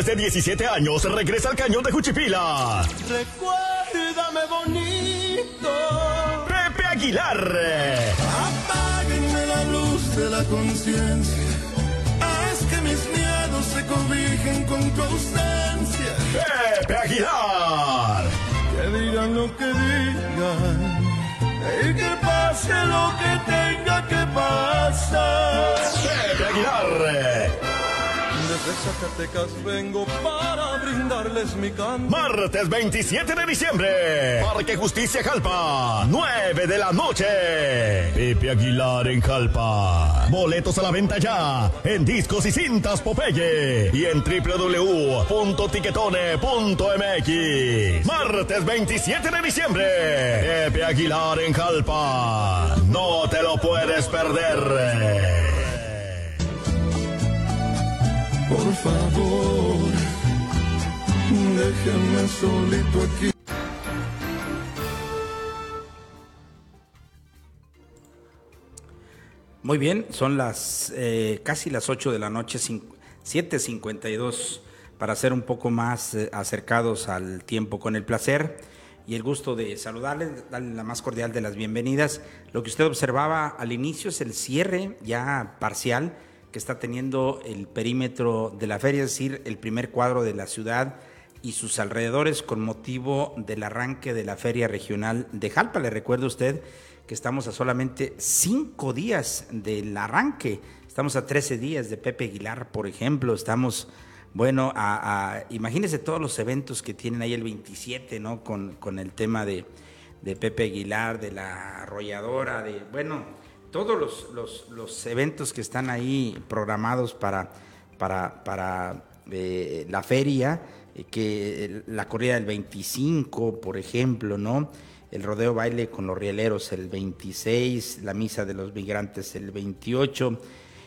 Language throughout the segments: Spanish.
Después de 17 años, regresa al cañón de Juchipila. Recuérdame bonito. Pepe Aguilar. Apáguenme la luz de la conciencia. Haz que mis miedos se cobijen con tu ausencia. Pepe Aguilar. Que digan lo que digan. Y que pase lo que tenga que pasar. Pepe Aguilar. Desde Zacatecas vengo para brindarles mi canto. Martes 27 de diciembre. Parque Justicia Jalpa. 9 de la noche. Pepe Aguilar en Jalpa. Boletos a la venta ya. En discos y cintas Popeye. Y en www.tiquetone.mx. Martes 27 de diciembre. Pepe Aguilar en Jalpa. No te lo puedes perder. Favor, déjenme solito aquí. Muy bien, son las eh, casi las 8 de la noche, 7.52, para ser un poco más eh, acercados al tiempo con el placer y el gusto de saludarles, darle la más cordial de las bienvenidas. Lo que usted observaba al inicio es el cierre ya parcial que está teniendo el perímetro de la feria, es decir, el primer cuadro de la ciudad y sus alrededores con motivo del arranque de la feria regional de Jalpa. Le recuerdo a usted que estamos a solamente cinco días del arranque. Estamos a 13 días de Pepe Aguilar, por ejemplo. Estamos, bueno, a, imagínese todos los eventos que tienen ahí el 27, ¿no? Con, con el tema de, de Pepe Aguilar, de la arrolladora, de, bueno, todos los, los, eventos que están ahí programados para, para, para eh, la feria, eh, que la corrida del 25, por ejemplo, ¿no? El rodeo baile con los rieleros el 26, la misa de los migrantes el 28.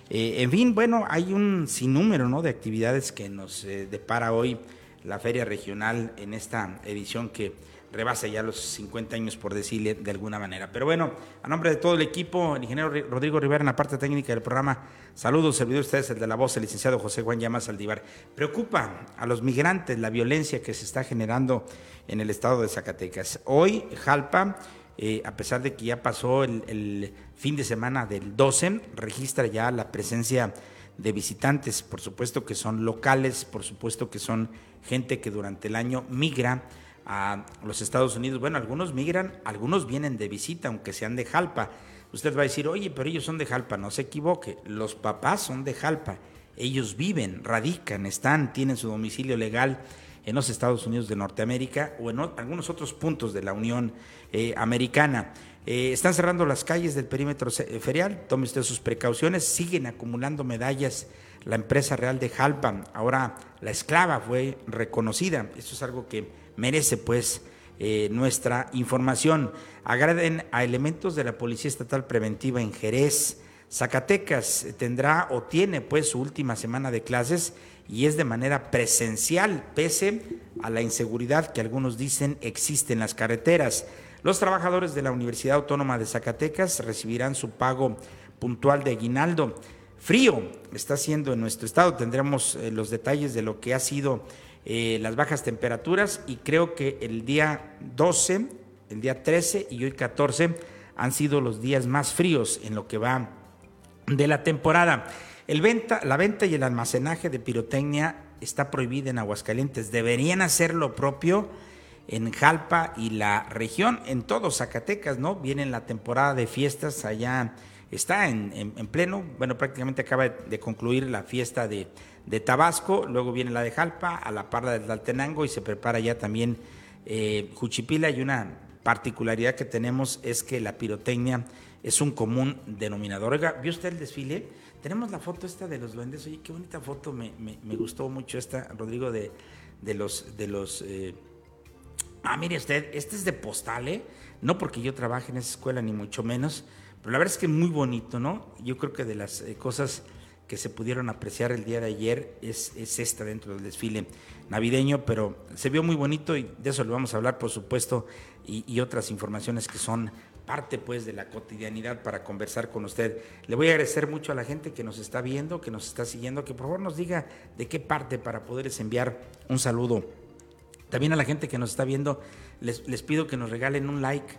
Eh, en fin, bueno, hay un sinnúmero ¿no? de actividades que nos depara hoy la feria regional en esta edición que rebasa ya los 50 años, por decirle de alguna manera. Pero bueno, a nombre de todo el equipo, el ingeniero Rodrigo Rivera en la parte técnica del programa, saludos, servidor ustedes, el de la voz, el licenciado José Juan Llamas Aldivar. Preocupa a los migrantes la violencia que se está generando en el estado de Zacatecas. Hoy, Jalpa, eh, a pesar de que ya pasó el, fin de semana del 12, registra ya la presencia de visitantes, por supuesto que son locales, por supuesto que son gente que durante el año migra a los Estados Unidos. Bueno, algunos migran, algunos vienen de visita, aunque sean de Jalpa. Usted va a decir, oye, pero ellos son de Jalpa. No se equivoque, los papás son de Jalpa. Ellos viven, radican, están, tienen su domicilio legal en los Estados Unidos de Norteamérica o en algunos otros puntos de la Unión eh, Americana. Eh, están cerrando las calles del perímetro ferial, tome usted sus precauciones, siguen acumulando medallas la empresa real de Jalpa, ahora la esclava fue reconocida, esto es algo que merece pues eh, nuestra información. Agraden a elementos de la Policía Estatal Preventiva en Jerez. Zacatecas tendrá o tiene pues su última semana de clases y es de manera presencial, pese a la inseguridad que algunos dicen existe en las carreteras. Los trabajadores de la Universidad Autónoma de Zacatecas recibirán su pago puntual de aguinaldo. Frío está haciendo en nuestro estado, tendremos eh, los detalles de lo que ha sido eh, las bajas temperaturas y creo que el día 12, el día 13 y hoy 14 han sido los días más fríos en lo que va de la temporada. La venta y el almacenaje de pirotecnia está prohibida en Aguascalientes. Deberían hacer lo propio en Jalpa y la región, en todo Zacatecas, ¿no? Viene la temporada de fiestas allá, está en pleno, bueno, prácticamente acaba de concluir la fiesta de de Tabasco, luego viene la de Jalpa, a la parla del Altenango y se prepara ya también eh, Juchipila y una particularidad que tenemos es que la pirotecnia es un común denominador. Oiga, ¿vio usted el desfile? tenemos la foto esta de los duendes. Oye, qué bonita foto. Me, me, gustó mucho esta, Rodrigo, de, de los... De los eh, Ah, mire usted, este es de postal, ¿eh? No porque yo trabaje en esa escuela, ni mucho menos, pero la verdad es que muy bonito, ¿no? Yo creo que de las eh, cosas que se pudieron apreciar el día de ayer es, es, esta dentro del desfile navideño, pero se vio muy bonito y de eso le vamos a hablar, por supuesto, y, y otras informaciones que son parte pues de la cotidianidad para conversar con usted. Le voy a agradecer mucho a la gente que nos está viendo, que nos está siguiendo, que por favor nos diga de qué parte para poderles enviar un saludo. También a la gente que nos está viendo, les, les pido que nos regalen un like,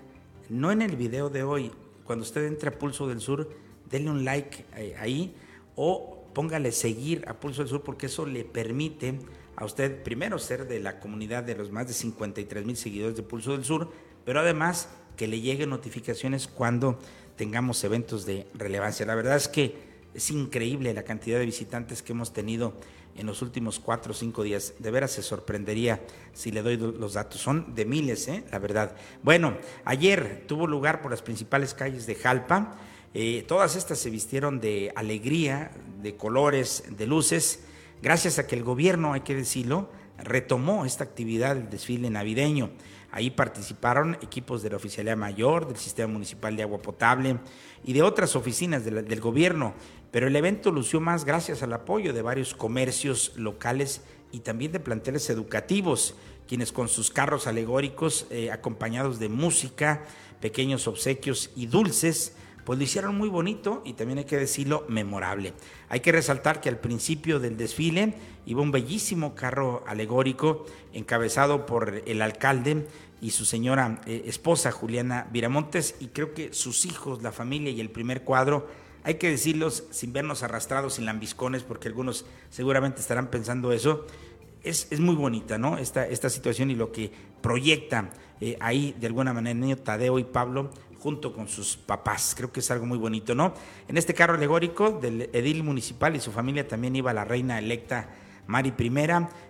no en el video de hoy, cuando usted entre a Pulso del Sur, denle un like eh, ahí o póngale seguir a Pulso del Sur porque eso le permite a usted primero ser de la comunidad de los más de 53 mil seguidores de Pulso del Sur, pero además que le lleguen notificaciones cuando tengamos eventos de relevancia. La verdad es que es increíble la cantidad de visitantes que hemos tenido en los últimos cuatro o cinco días. De veras se sorprendería si le doy los datos. Son de miles, ¿eh? la verdad. Bueno, ayer tuvo lugar por las principales calles de Jalpa. Eh, todas estas se vistieron de alegría, de colores, de luces, gracias a que el gobierno, hay que decirlo, retomó esta actividad del desfile navideño. Ahí participaron equipos de la Oficialía Mayor, del Sistema Municipal de Agua Potable y de otras oficinas del gobierno, pero el evento lució más gracias al apoyo de varios comercios locales y también de planteles educativos, quienes con sus carros alegóricos, eh, acompañados de música, pequeños obsequios y dulces, pues lo hicieron muy bonito y también hay que decirlo memorable. Hay que resaltar que al principio del desfile iba un bellísimo carro alegórico encabezado por el alcalde y su señora eh, esposa Juliana Viramontes y creo que sus hijos, la familia y el primer cuadro, hay que decirlos sin vernos arrastrados, sin lambiscones, porque algunos seguramente estarán pensando eso. Es, es muy bonita, ¿no? Esta, esta situación y lo que proyecta eh, ahí de alguna manera el niño Tadeo y Pablo junto con sus papás. Creo que es algo muy bonito, ¿no? En este carro alegórico del edil municipal y su familia también iba la reina electa Mari I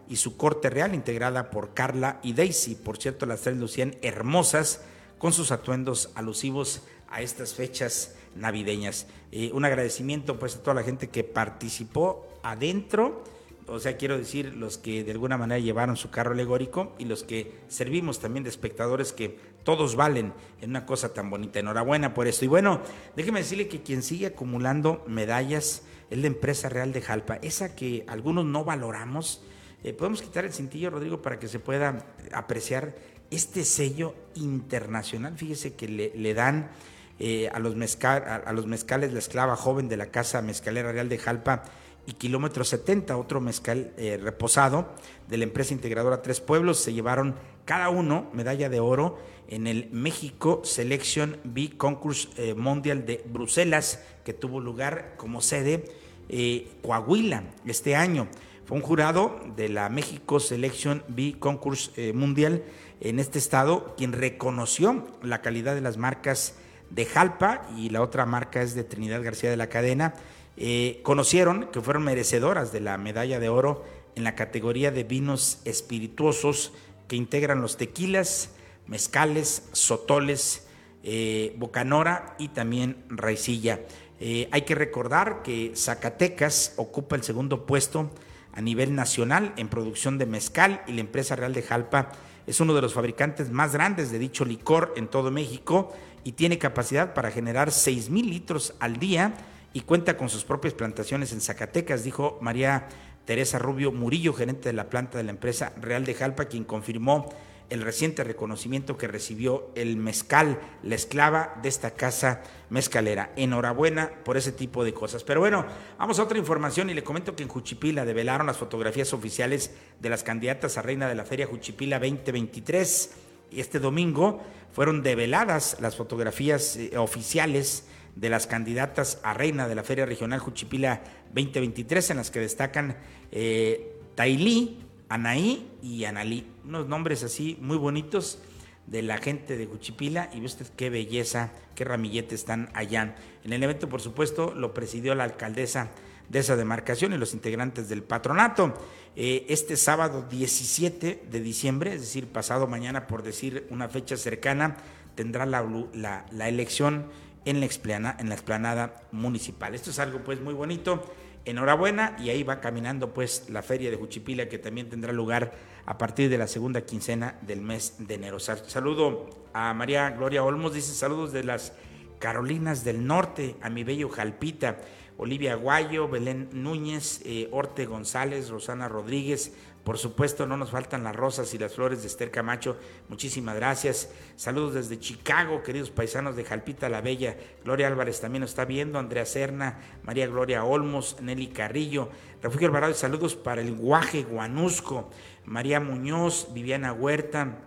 y su corte real integrada por Carla y Daisy. Por cierto, las tres lucían hermosas con sus atuendos alusivos a estas fechas navideñas. Eh, un agradecimiento pues a toda la gente que participó adentro o sea, quiero decir, los que de alguna manera llevaron su carro alegórico y los que servimos también de espectadores que todos valen en una cosa tan bonita. Enhorabuena por esto. Y bueno, déjeme decirle que quien sigue acumulando medallas es la empresa real de Jalpa, esa que algunos no valoramos. Eh, podemos quitar el cintillo, Rodrigo, para que se pueda apreciar este sello internacional. Fíjese que le, dan eh, a, los a los mezcales la esclava joven de la Casa Mezcalera Real de Jalpa y Kilómetro 70, otro mezcal eh, reposado de la empresa integradora Tres Pueblos. Se llevaron cada uno medalla de oro en el México Selection B Concours eh, Mundial de Bruselas, que tuvo lugar como sede eh, Coahuila este año. Fue un jurado de la México Selection B Concours Mundial en este estado quien reconoció la calidad de las marcas de Jalpa y la otra marca es de Trinidad García de la Cadena eh, conocieron que fueron merecedoras de la medalla de oro en la categoría de vinos espirituosos que integran los tequilas, mezcales, sotoles, eh, bocanora y también raicilla. Eh, hay que recordar que Zacatecas ocupa el segundo puesto a nivel nacional en producción de mezcal y la empresa real de Jalpa es uno de los fabricantes más grandes de dicho licor en todo México y tiene capacidad para generar 6 mil litros al día y cuenta con sus propias plantaciones en Zacatecas, dijo María Teresa Rubio Murillo, gerente de la planta de la empresa Real de Jalpa, quien confirmó el reciente reconocimiento que recibió el mezcal, la esclava de esta casa mezcalera. Enhorabuena por ese tipo de cosas. Pero bueno, vamos a otra información y le comento que en Juchipila develaron las fotografías oficiales de las candidatas a reina de la Feria Juchipila 2023. Y este domingo fueron develadas las fotografías eh, oficiales de las candidatas a reina de la Feria Regional Juchipila 2023, en las que destacan eh, Tailí, Anaí y Analí. Unos nombres así muy bonitos de la gente de Juchipila y ve usted qué belleza, qué ramillete están allá. En el evento, por supuesto, lo presidió la alcaldesa de esa demarcación y los integrantes del patronato. Eh, este sábado 17 de diciembre, es decir, pasado mañana por decir una fecha cercana, tendrá la, elección en la, explanada, en la explanada municipal. Esto es algo pues muy bonito. Enhorabuena y ahí va caminando pues la feria de Juchipila que también tendrá lugar a partir de la segunda quincena del mes de enero. Saludo a María Gloria Olmos, dice saludos de las Carolinas del Norte, a mi bello Jalpita, Olivia Guayo, Belén Núñez, eh, Orte González, Rosana Rodríguez, por supuesto, no nos faltan las rosas y las flores de Esther Camacho. Muchísimas gracias. Saludos desde Chicago, queridos paisanos de Jalpita la Bella. Gloria Álvarez también nos está viendo. Andrea Serna, María Gloria Olmos, Nelly Carrillo. Refugio Alvarado y saludos para el Guaje Guanusco. María Muñoz, Viviana Huerta,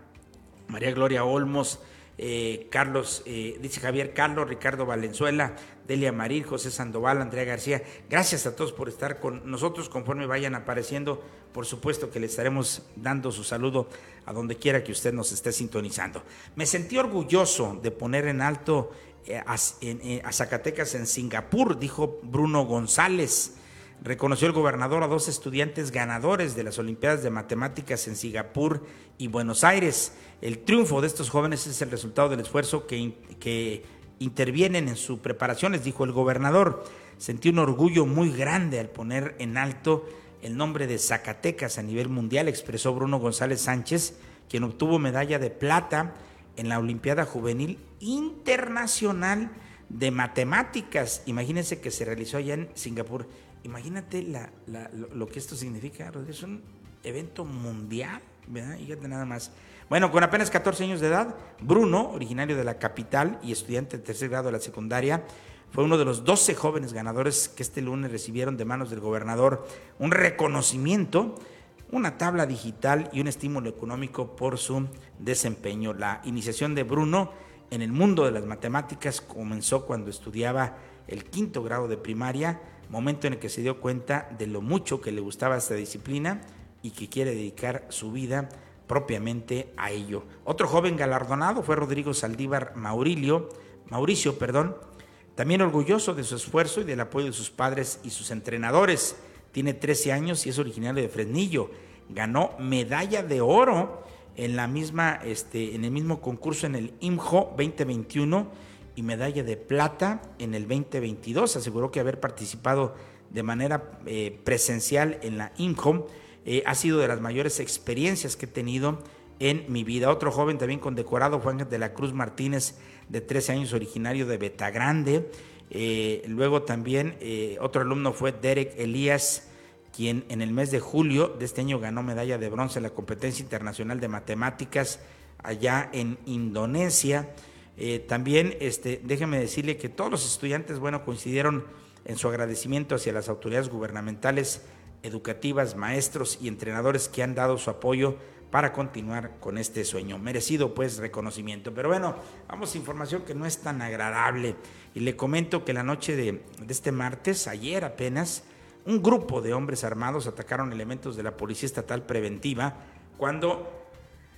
María Gloria Olmos. Eh, Carlos, eh, dice Javier Carlos, Ricardo Valenzuela, Delia Marín, José Sandoval, Andrea García. Gracias a todos por estar con nosotros conforme vayan apareciendo. Por supuesto que le estaremos dando su saludo a donde quiera que usted nos esté sintonizando. Me sentí orgulloso de poner en alto eh, a Zacatecas en Singapur, dijo Bruno González. Reconoció el gobernador a dos estudiantes ganadores de las Olimpiadas de Matemáticas en Singapur y Buenos Aires. El triunfo de estos jóvenes es el resultado del esfuerzo que, que intervienen en su preparación, les dijo el gobernador. Sentí un orgullo muy grande al poner en alto el nombre de Zacatecas a nivel mundial, expresó Bruno González Sánchez, quien obtuvo medalla de plata en la Olimpiada Juvenil Internacional de Matemáticas. Imagínense que se realizó allá en Singapur. Imagínate lo, que esto significa, Es un evento mundial, ¿verdad? Fíjate nada más. Bueno, con apenas 14 años de edad, Bruno, originario de la capital y estudiante de tercer grado de la secundaria, fue uno de los 12 jóvenes ganadores que este lunes recibieron de manos del gobernador un reconocimiento, una tabla digital y un estímulo económico por su desempeño. La iniciación de Bruno en el mundo de las matemáticas comenzó cuando estudiaba el quinto grado de primaria momento en el que se dio cuenta de lo mucho que le gustaba esta disciplina y que quiere dedicar su vida propiamente a ello. Otro joven galardonado fue Rodrigo Saldívar Maurilio, Mauricio, perdón, también orgulloso de su esfuerzo y del apoyo de sus padres y sus entrenadores. Tiene 13 años y es originario de Fresnillo. Ganó medalla de oro en la misma este en el mismo concurso en el IMJO 2021 y medalla de plata en el 2022. Aseguró que haber participado de manera eh, presencial en la INCOM eh, ha sido de las mayores experiencias que he tenido en mi vida. Otro joven también condecorado Ángel de la Cruz Martínez, de 13 años, originario de Betagrande. Eh, luego también otro alumno fue Derek Elías, quien en el mes de julio de este año ganó medalla de bronce en la competencia internacional de matemáticas allá en Indonesia. Eh, también este, déjeme decirle que todos los estudiantes, bueno, coincidieron en su agradecimiento hacia las autoridades gubernamentales, educativas, maestros y entrenadores que han dado su apoyo para continuar con este sueño. Merecido pues reconocimiento. Pero bueno, vamos a información que no es tan agradable. Y le comento que la noche de, de este martes, ayer apenas, un grupo de hombres armados atacaron elementos de la Policía Estatal Preventiva cuando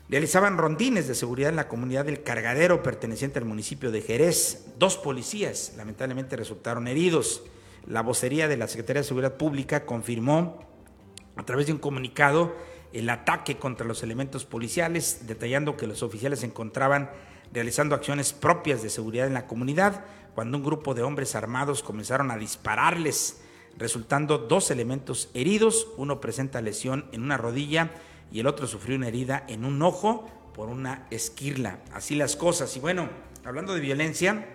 realizaban rondines de seguridad en la comunidad del Cargadero perteneciente al municipio de Jerez. Dos policías lamentablemente resultaron heridos. La vocería de la Secretaría de Seguridad Pública confirmó a través de un comunicado el ataque contra los elementos policiales, detallando que los oficiales se encontraban realizando acciones propias de seguridad en la comunidad cuando un grupo de hombres armados comenzaron a dispararles, resultando dos elementos heridos, uno presenta lesión en una rodilla y el otro sufrió una herida en un ojo por una esquirla. Así las cosas. Y bueno, hablando de violencia,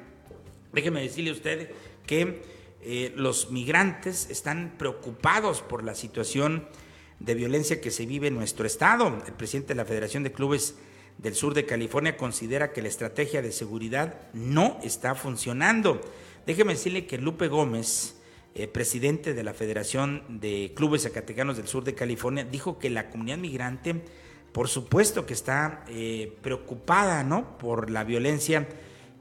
déjeme decirle a usted que eh, los migrantes están preocupados por la situación de violencia que se vive en nuestro estado. El presidente de la Federación de Clubes del Sur de California considera que la estrategia de seguridad no está funcionando. Déjeme decirle que Lupe Gómez, eh, presidente de la Federación de Clubes Zacatecanos del Sur de California, dijo que la comunidad migrante, por supuesto que está eh, preocupada ¿no? por la violencia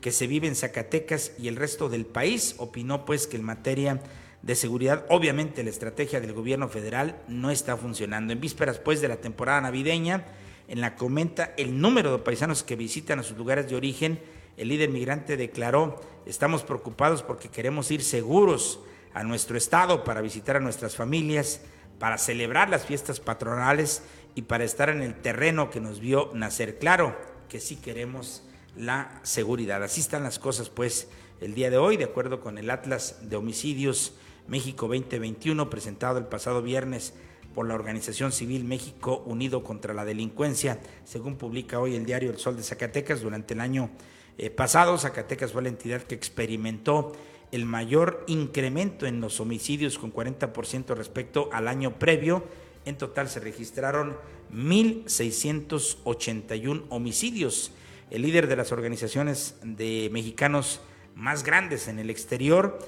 que se vive en Zacatecas y el resto del país. Opinó pues que en materia de seguridad, obviamente la estrategia del gobierno federal no está funcionando. En vísperas pues de la temporada navideña, en la que aumenta el número de paisanos que visitan a sus lugares de origen, el líder migrante declaró, estamos preocupados porque queremos ir seguros a nuestro estado para visitar a nuestras familias, para celebrar las fiestas patronales y para estar en el terreno que nos vio nacer. Claro que sí queremos la seguridad. Así están las cosas, pues, el día de hoy, de acuerdo con el Atlas de Homicidios México 2021 presentado el pasado viernes por la Organización Civil México Unido contra la Delincuencia, según publica hoy el diario El Sol de Zacatecas. Durante el año eh, pasado, Zacatecas fue la entidad que experimentó el mayor incremento en los homicidios con 40% respecto al año previo. En total se registraron 1.681 homicidios. El líder de las organizaciones de mexicanos más grandes en el exterior,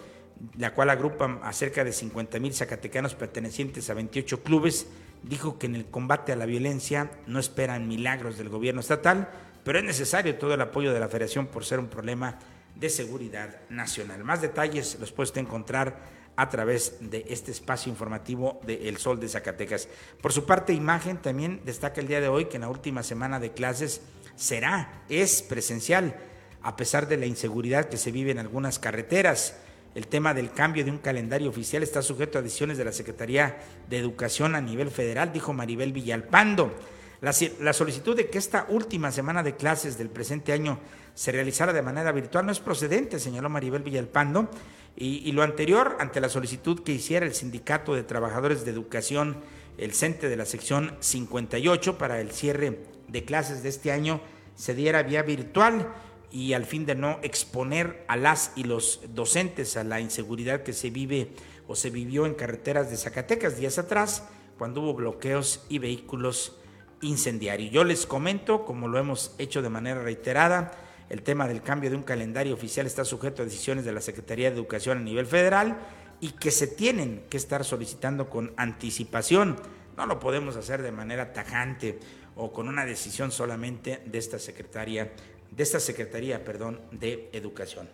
la cual agrupa a cerca de 50 mil zacatecanos pertenecientes a 28 clubes, dijo que en el combate a la violencia no esperan milagros del gobierno estatal, pero es necesario todo el apoyo de la federación por ser un problema de seguridad nacional. Más detalles los puede encontrar a través de este espacio informativo de El Sol de Zacatecas. Por su parte, Imagen también destaca el día de hoy que en la última semana de clases será, es presencial, a pesar de la inseguridad que se vive en algunas carreteras. El tema del cambio de un calendario oficial está sujeto a decisiones de la Secretaría de Educación a nivel federal, dijo Maribel Villalpando. La, la, solicitud de que esta última semana de clases del presente año se realizara de manera virtual no es procedente, señaló Maribel Villalpando, y, lo anterior ante la solicitud que hiciera el Sindicato de Trabajadores de Educación, el CENTE de la sección 58 para el cierre de clases de este año se diera vía virtual y al fin de no exponer a las y los docentes a la inseguridad que se vive o se vivió en carreteras de Zacatecas días atrás, cuando hubo bloqueos y vehículos incendiarios. Yo les comento, como lo hemos hecho de manera reiterada, el tema del cambio de un calendario oficial está sujeto a decisiones de la Secretaría de Educación a nivel federal y que se tienen que estar solicitando con anticipación. No lo podemos hacer de manera tajante o con una decisión solamente de esta secretaria de esta Secretaría, perdón, de Educación.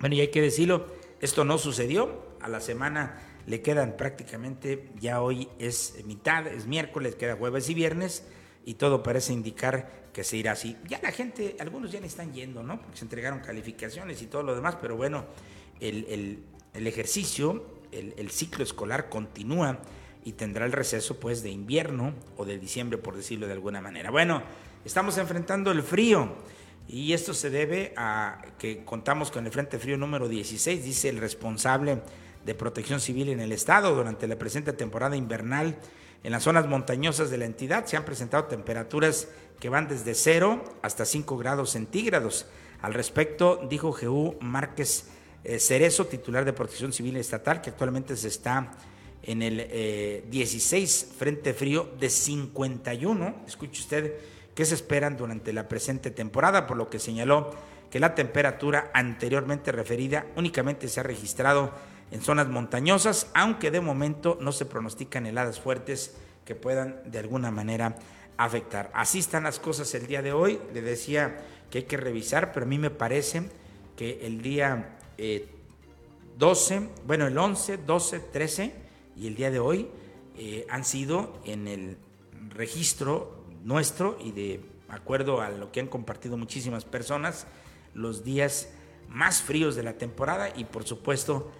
Bueno, y hay que decirlo, esto no sucedió. A la semana le quedan prácticamente, ya hoy es mitad, es miércoles, queda jueves y viernes, y todo parece indicar que se irá así. Ya la gente, algunos ya le están yendo, ¿no? Porque se entregaron calificaciones y todo lo demás, pero bueno, el, ejercicio, el, el ciclo escolar continúa y tendrá el receso pues de invierno o de diciembre, por decirlo de alguna manera. Bueno, Estamos enfrentando el frío y esto se debe a que contamos con el Frente Frío número 16, dice el responsable de protección civil en el estado. Durante la presente temporada invernal, en las zonas montañosas de la entidad se han presentado temperaturas que van desde 0 hasta 5 grados centígrados. Al respecto, dijo Jeú Márquez eh, Cerezo, titular de protección civil estatal, que actualmente se está en el 16 eh, Frente Frío de 51. Escuche usted que se esperan durante la presente temporada, por lo que señaló que la temperatura anteriormente referida únicamente se ha registrado en zonas montañosas, aunque de momento no se pronostican heladas fuertes que puedan de alguna manera afectar. Así están las cosas el día de hoy. Le decía que hay que revisar, pero a mí me parece que el día 12, eh, bueno, el 11, 12, 13 y el día de hoy eh, han sido en el registro nuestro y de acuerdo a lo que han compartido muchísimas personas, los días más fríos de la temporada y por supuesto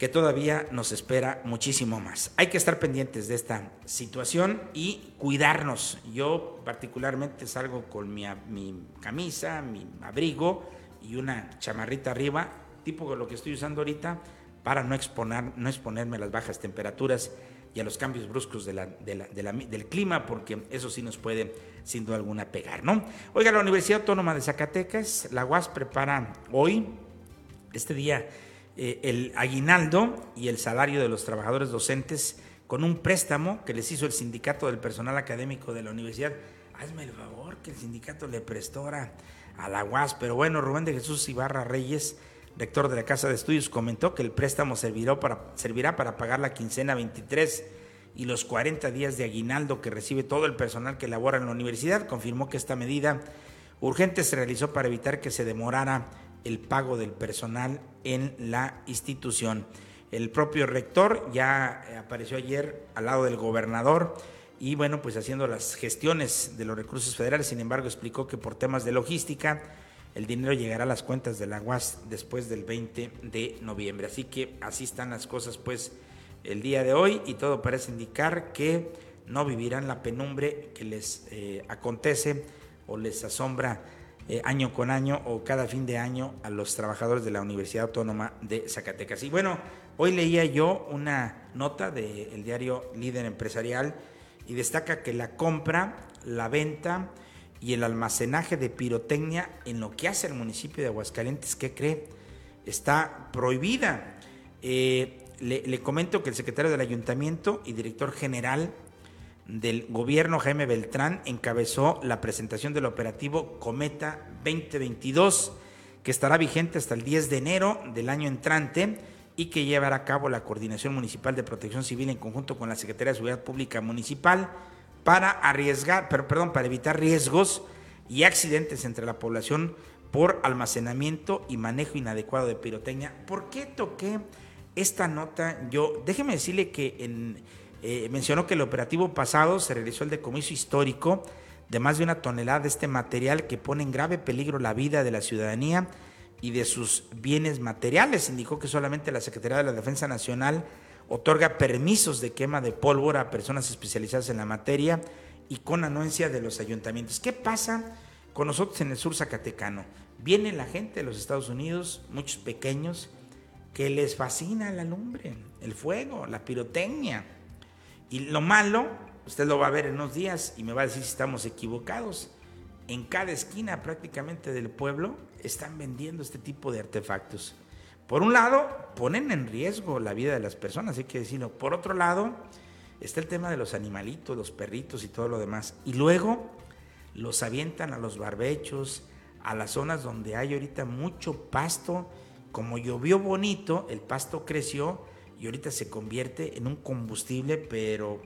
que todavía nos espera muchísimo más. Hay que estar pendientes de esta situación y cuidarnos. Yo particularmente salgo con mi, mi camisa, mi abrigo y una chamarrita arriba, tipo lo que estoy usando ahorita, para no, exponer, no exponerme a las bajas temperaturas y a los cambios bruscos del clima, porque eso sí nos puede, sin duda alguna, pegar, ¿no? Oiga, la Universidad Autónoma de Zacatecas, la UAS prepara hoy, este día, eh, el aguinaldo y el salario de los trabajadores docentes con un préstamo que les hizo el sindicato del personal académico de la universidad. Hazme el favor que el sindicato le prestó a la UAS, pero bueno, Rubén de Jesús Ibarra Reyes rector de la Casa de Estudios, comentó que el préstamo servirá para, servirá para pagar la quincena 23 y los 40 días de aguinaldo que recibe todo el personal que labora en la universidad. Confirmó que esta medida urgente se realizó para evitar que se demorara el pago del personal en la institución. El propio rector ya apareció ayer al lado del gobernador y bueno, pues haciendo las gestiones de los recursos federales, sin embargo explicó que por temas de logística, el dinero llegará a las cuentas de la UAS después del 20 de noviembre. Así que así están las cosas pues el día de hoy y todo parece indicar que no vivirán la penumbre que les eh, acontece o les asombra eh, año con año o cada fin de año a los trabajadores de la Universidad Autónoma de Zacatecas. Y bueno, hoy leía yo una nota del diario Líder Empresarial y destaca que la compra, la venta y el almacenaje de pirotecnia en lo que hace el municipio de Aguascalientes, ¿qué cree? Está prohibida. Eh, le, comento que el secretario del ayuntamiento y director general del gobierno, Jaime Beltrán, encabezó la presentación del operativo Cometa 2022, que estará vigente hasta el 10 de enero del año entrante y que llevará a cabo la Coordinación Municipal de Protección Civil en conjunto con la Secretaría de Seguridad Pública Municipal para arriesgar, perdón, para evitar riesgos y accidentes entre la población por almacenamiento y manejo inadecuado de pirotecnia. ¿Por qué toqué esta nota? Yo, déjeme decirle que en, eh, mencionó que el operativo pasado se realizó el decomiso histórico de más de una tonelada de este material que pone en grave peligro la vida de la ciudadanía y de sus bienes materiales. Indicó que solamente la Secretaría de la Defensa Nacional otorga permisos de quema de pólvora a personas especializadas en la materia y con anuencia de los ayuntamientos. ¿Qué pasa con nosotros en el sur zacatecano? Viene la gente de los Estados Unidos, muchos pequeños, que les fascina la lumbre, el fuego, la pirotecnia. Y lo malo, usted lo va a ver en unos días y me va a decir si estamos equivocados. En cada esquina prácticamente del pueblo están vendiendo este tipo de artefactos. Por un lado, ponen en riesgo la vida de las personas, hay que decirlo. Por otro lado, está el tema de los animalitos, los perritos y todo lo demás. Y luego los avientan a los barbechos, a las zonas donde hay ahorita mucho pasto. Como llovió bonito, el pasto creció y ahorita se convierte en un combustible, pero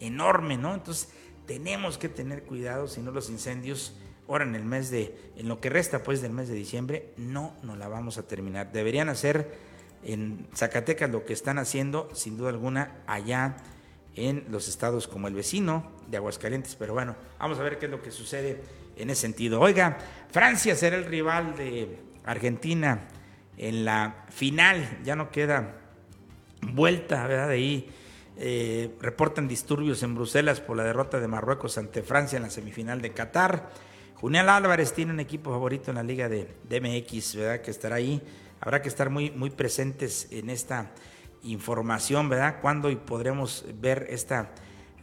enorme, ¿no? Entonces tenemos que tener cuidado, si no los incendios ahora en el mes de, en lo que resta pues del mes de diciembre, no nos la vamos a terminar. Deberían hacer en Zacatecas lo que están haciendo, sin duda alguna, allá en los estados como el vecino de Aguascalientes. Pero bueno, vamos a ver qué es lo que sucede en ese sentido. Oiga, Francia será el rival de Argentina en la final, ya no queda vuelta, ¿verdad? De ahí eh, reportan disturbios en Bruselas por la derrota de Marruecos ante Francia en la semifinal de Qatar. Junial Álvarez tiene un equipo favorito en la liga de, DMX, ¿verdad? Que estará ahí. Habrá que estar muy, muy presentes en esta información, ¿verdad? ¿Cuándo podremos ver esta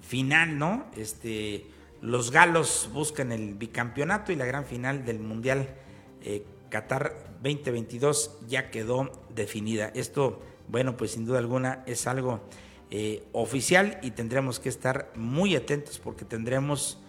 final, ¿no? Este, los galos buscan el bicampeonato y la gran final del Mundial eh, Qatar 2022 ya quedó definida. Esto, bueno, pues sin duda alguna es algo eh, oficial y tendremos que estar muy atentos porque tendremos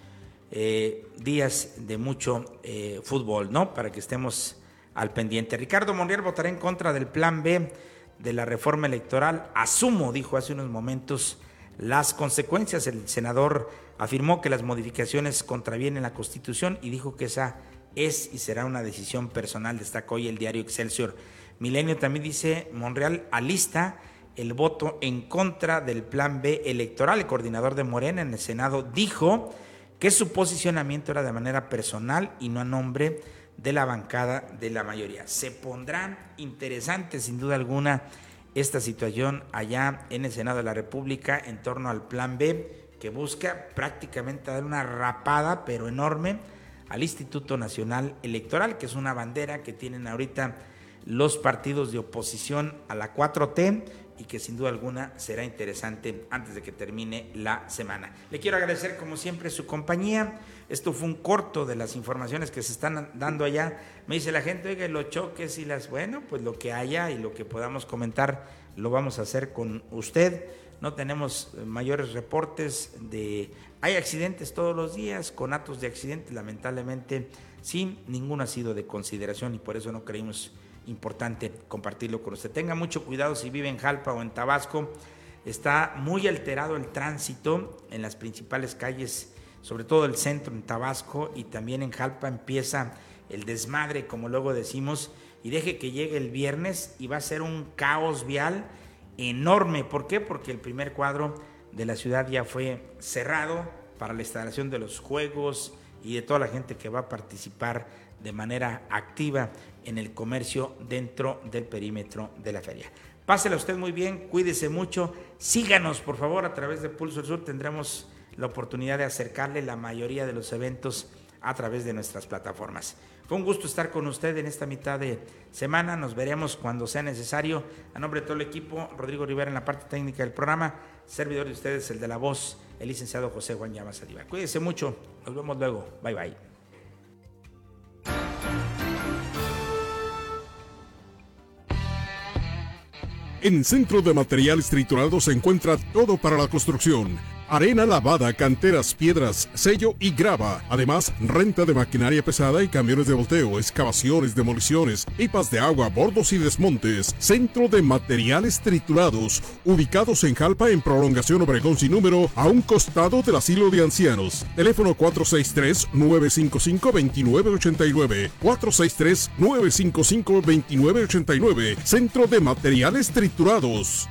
eh, días de mucho eh, fútbol, ¿no? Para que estemos al pendiente. Ricardo Monreal votará en contra del plan B de la reforma electoral. Asumo, dijo hace unos momentos, las consecuencias. El senador afirmó que las modificaciones contravienen la Constitución y dijo que esa es y será una decisión personal, destacó hoy el diario Excelsior. Milenio también dice, Monreal alista el voto en contra del plan B electoral. El coordinador de Morena en el Senado dijo que su posicionamiento era de manera personal y no a nombre de la bancada de la mayoría. Se pondrá interesante, sin duda alguna, esta situación allá en el Senado de la República en torno al Plan B, que busca prácticamente dar una rapada, pero enorme, al Instituto Nacional Electoral, que es una bandera que tienen ahorita los partidos de oposición a la 4T y que sin duda alguna será interesante antes de que termine la semana. Le quiero agradecer como siempre su compañía. Esto fue un corto de las informaciones que se están dando allá. Me dice la gente, oiga, los choques y las, bueno, pues lo que haya y lo que podamos comentar lo vamos a hacer con usted. No tenemos mayores reportes de... Hay accidentes todos los días, con actos de accidentes, lamentablemente, sí, ninguno ha sido de consideración y por eso no creímos importante compartirlo con usted. Tenga mucho cuidado si vive en Jalpa o en Tabasco. Está muy alterado el tránsito en las principales calles, sobre todo el centro en Tabasco y también en Jalpa empieza el desmadre, como luego decimos, y deje que llegue el viernes y va a ser un caos vial enorme. ¿Por qué? Porque el primer cuadro de la ciudad ya fue cerrado para la instalación de los juegos y de toda la gente que va a participar de manera activa en el comercio dentro del perímetro de la feria. Pásela usted muy bien, cuídese mucho, síganos por favor a través de Pulso del Sur, tendremos la oportunidad de acercarle la mayoría de los eventos a través de nuestras plataformas. Fue un gusto estar con usted en esta mitad de semana. Nos veremos cuando sea necesario. A nombre de todo el equipo, Rodrigo Rivera en la parte técnica del programa, servidor de ustedes, el de la voz, el licenciado José Juan Llamas Cuídense mucho. Nos vemos luego. Bye bye. En Centro de Materiales Triturados se encuentra todo para la construcción arena lavada, canteras, piedras, sello y grava. Además, renta de maquinaria pesada y camiones de volteo, excavaciones, demoliciones, pipas de agua, bordos y desmontes. Centro de Materiales Triturados, ubicados en Jalpa en prolongación Obregón sin número, a un costado del asilo de ancianos. Teléfono 463-955-2989. 463-955-2989. Centro de Materiales Triturados.